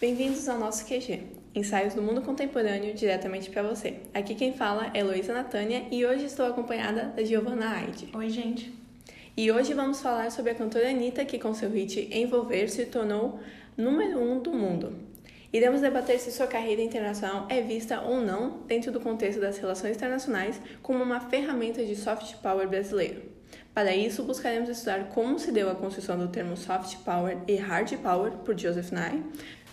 Bem-vindos ao nosso QG, ensaios do mundo contemporâneo diretamente para você. Aqui quem fala é Heloísa Natânia e hoje estou acompanhada da Giovanna Aide. Oi, gente. E hoje vamos falar sobre a cantora Anitta, que com seu hit Envolver se tornou número um do mundo. Iremos debater se sua carreira internacional é vista ou não dentro do contexto das relações internacionais como uma ferramenta de soft power brasileiro. Para isso, buscaremos estudar como se deu a construção do termo soft power e hard power por Joseph Nye.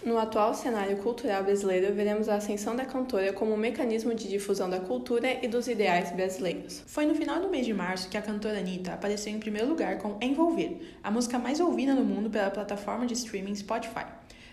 No atual cenário cultural brasileiro, veremos a ascensão da cantora como um mecanismo de difusão da cultura e dos ideais brasileiros. Foi no final do mês de março que a cantora Anitta apareceu em primeiro lugar com Envolver, a música mais ouvida no mundo pela plataforma de streaming Spotify.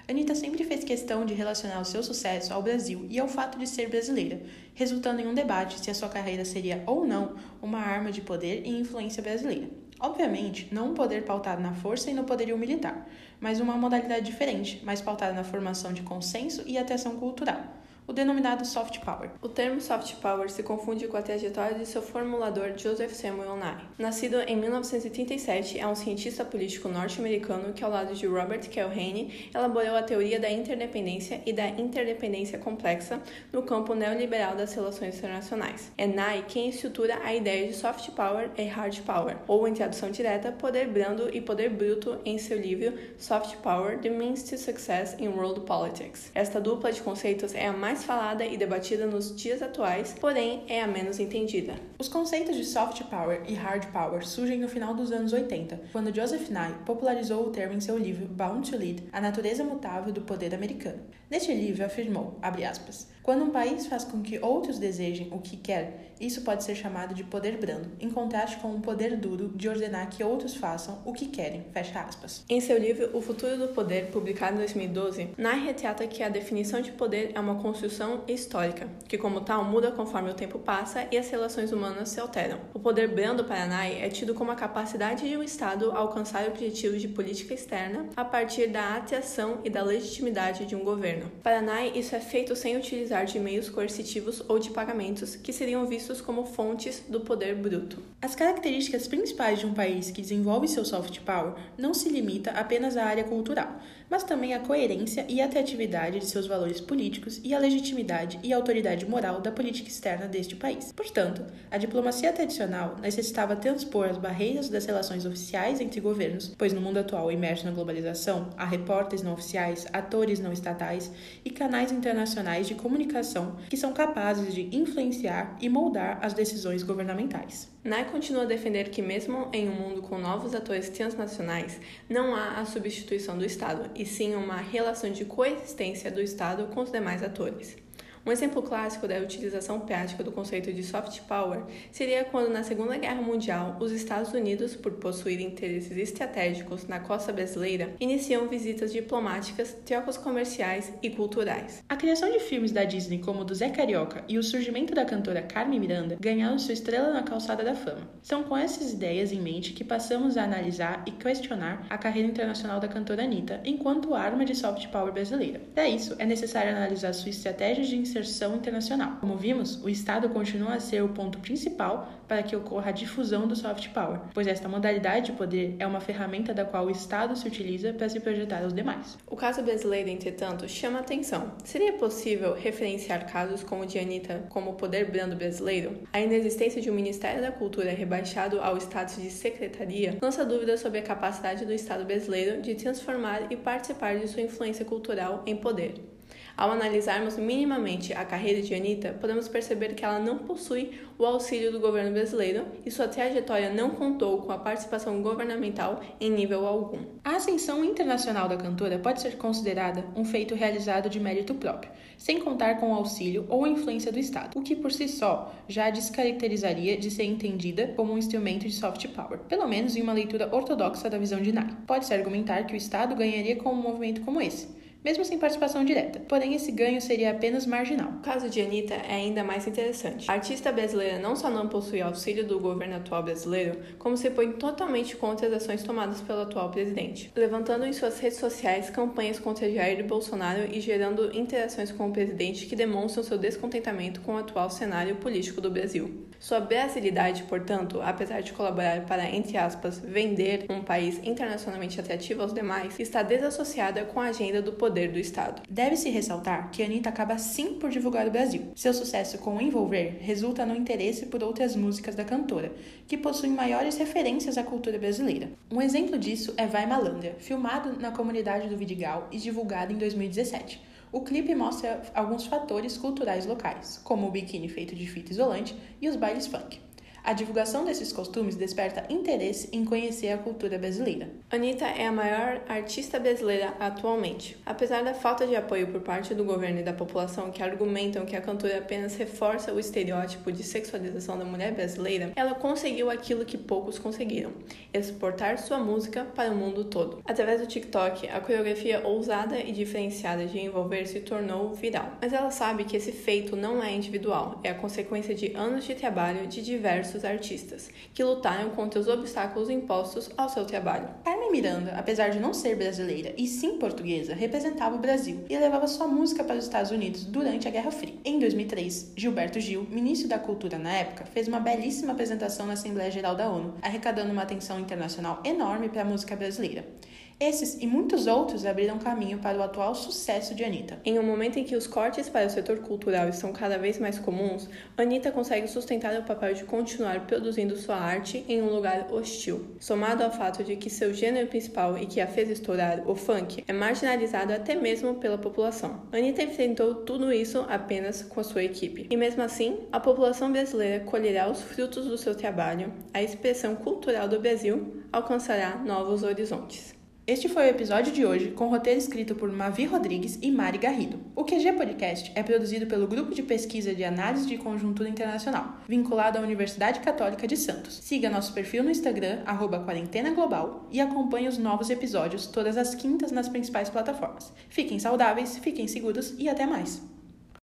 Anitta sempre fez questão de relacionar o seu sucesso ao Brasil e ao fato de ser brasileira, resultando em um debate se a sua carreira seria ou não uma arma de poder e influência brasileira. Obviamente, não um poder pautado na força e no poderio militar, mas uma modalidade diferente, mais pautada na formação de consenso e atenção cultural o denominado soft power. O termo soft power se confunde com a trajetória de seu formulador Joseph Samuel Nye. Nascido em 1937, é um cientista político norte-americano que, ao lado de Robert Keohane, elaborou a teoria da interdependência e da interdependência complexa no campo neoliberal das relações internacionais. É Nye quem estrutura a ideia de soft power e hard power, ou em tradução direta, poder brando e poder bruto em seu livro Soft Power: The Means to Success in World Politics. Esta dupla de conceitos é a mais mais falada e debatida nos dias atuais, porém é a menos entendida. Os conceitos de soft power e hard power surgem no final dos anos 80, quando Joseph Nye popularizou o termo em seu livro Bound to Lead: A Natureza Mutável do Poder Americano. Neste livro afirmou, aspas, quando um país faz com que outros desejem o que quer, isso pode ser chamado de poder brando, em contraste com um poder duro de ordenar que outros façam o que querem. Fecha aspas. Em seu livro O Futuro do Poder, publicado em 2012, Nye retrata que a definição de poder é uma construção histórica, que como tal muda conforme o tempo passa e as relações humanas se alteram. O poder brando para Nye é tido como a capacidade de um Estado alcançar objetivos de política externa a partir da atração e da legitimidade de um governo. Para Nye, isso é feito sem utilizar de meios coercitivos ou de pagamentos que seriam vistos como fontes do poder bruto. As características principais de um país que desenvolve seu soft power não se limita apenas à área cultural, mas também à coerência e atratividade de seus valores políticos e à legitimidade e autoridade moral da política externa deste país. Portanto, a diplomacia tradicional necessitava transpor as barreiras das relações oficiais entre governos, pois no mundo atual imerso na globalização, há repórteres não oficiais, atores não estatais e canais internacionais de comunicação que são capazes de influenciar e moldar as decisões governamentais. Nye continua a defender que, mesmo em um mundo com novos atores transnacionais, não há a substituição do Estado, e sim uma relação de coexistência do Estado com os demais atores. Um exemplo clássico da utilização prática do conceito de soft power seria quando, na Segunda Guerra Mundial, os Estados Unidos, por possuir interesses estratégicos na costa brasileira, iniciam visitas diplomáticas, trocas comerciais e culturais. A criação de filmes da Disney como o do Zé Carioca e o surgimento da cantora Carmen Miranda ganharam sua estrela na calçada da fama. São com essas ideias em mente que passamos a analisar e questionar a carreira internacional da cantora Anitta enquanto arma de soft power brasileira. Para isso, é necessário analisar sua estratégia de inserção internacional. Como vimos, o Estado continua a ser o ponto principal para que ocorra a difusão do soft power, pois esta modalidade de poder é uma ferramenta da qual o Estado se utiliza para se projetar aos demais. O caso brasileiro, entretanto, chama atenção. Seria possível referenciar casos como o de Anitta como poder brando brasileiro? A inexistência de um Ministério da Cultura rebaixado ao status de secretaria lança dúvidas sobre a capacidade do Estado brasileiro de transformar e participar de sua influência cultural em poder. Ao analisarmos minimamente a carreira de Anitta, podemos perceber que ela não possui o auxílio do governo brasileiro e sua trajetória não contou com a participação governamental em nível algum. A ascensão internacional da cantora pode ser considerada um feito realizado de mérito próprio, sem contar com o auxílio ou influência do Estado, o que por si só já descaracterizaria de ser entendida como um instrumento de soft power, pelo menos em uma leitura ortodoxa da visão de Nye. Pode-se argumentar que o Estado ganharia com um movimento como esse mesmo sem participação direta. Porém, esse ganho seria apenas marginal. O caso de Anitta é ainda mais interessante. A artista brasileira não só não possui auxílio do governo atual brasileiro, como se põe totalmente contra as ações tomadas pelo atual presidente, levantando em suas redes sociais campanhas contra Jair Bolsonaro e gerando interações com o presidente que demonstram seu descontentamento com o atual cenário político do Brasil. Sua brasilidade, portanto, apesar de colaborar para, entre aspas, vender um país internacionalmente atrativo aos demais, está desassociada com a agenda do poder do Estado. Deve-se ressaltar que Anitta acaba sim por divulgar o Brasil. Seu sucesso com Envolver resulta no interesse por outras músicas da cantora, que possuem maiores referências à cultura brasileira. Um exemplo disso é Vai Malandra, filmado na comunidade do Vidigal e divulgado em 2017. O clipe mostra alguns fatores culturais locais, como o biquíni feito de fita isolante e os bailes funk. A divulgação desses costumes desperta interesse em conhecer a cultura brasileira. Anitta é a maior artista brasileira atualmente. Apesar da falta de apoio por parte do governo e da população que argumentam que a cantora apenas reforça o estereótipo de sexualização da mulher brasileira, ela conseguiu aquilo que poucos conseguiram: exportar sua música para o mundo todo. Através do TikTok, a coreografia ousada e diferenciada de envolver se tornou viral. Mas ela sabe que esse feito não é individual, é a consequência de anos de trabalho de diversos diversos artistas, que lutaram contra os obstáculos impostos ao seu trabalho. Carmen Miranda, apesar de não ser brasileira e sim portuguesa, representava o Brasil e levava sua música para os Estados Unidos durante a Guerra Fria. Em 2003, Gilberto Gil, ministro da Cultura na época, fez uma belíssima apresentação na Assembleia Geral da ONU, arrecadando uma atenção internacional enorme para a música brasileira. Esses e muitos outros abriram caminho para o atual sucesso de Anitta. Em um momento em que os cortes para o setor cultural estão cada vez mais comuns, Anitta consegue sustentar o papel de continuar produzindo sua arte em um lugar hostil. Somado ao fato de que seu gênero principal e que a fez estourar, o funk, é marginalizado até mesmo pela população. Anitta enfrentou tudo isso apenas com a sua equipe. E mesmo assim, a população brasileira colherá os frutos do seu trabalho, a expressão cultural do Brasil alcançará novos horizontes. Este foi o episódio de hoje, com roteiro escrito por Mavi Rodrigues e Mari Garrido. O QG Podcast é produzido pelo Grupo de Pesquisa de Análise de Conjuntura Internacional, vinculado à Universidade Católica de Santos. Siga nosso perfil no Instagram, arroba Quarentena Global, e acompanhe os novos episódios todas as quintas nas principais plataformas. Fiquem saudáveis, fiquem seguros e até mais!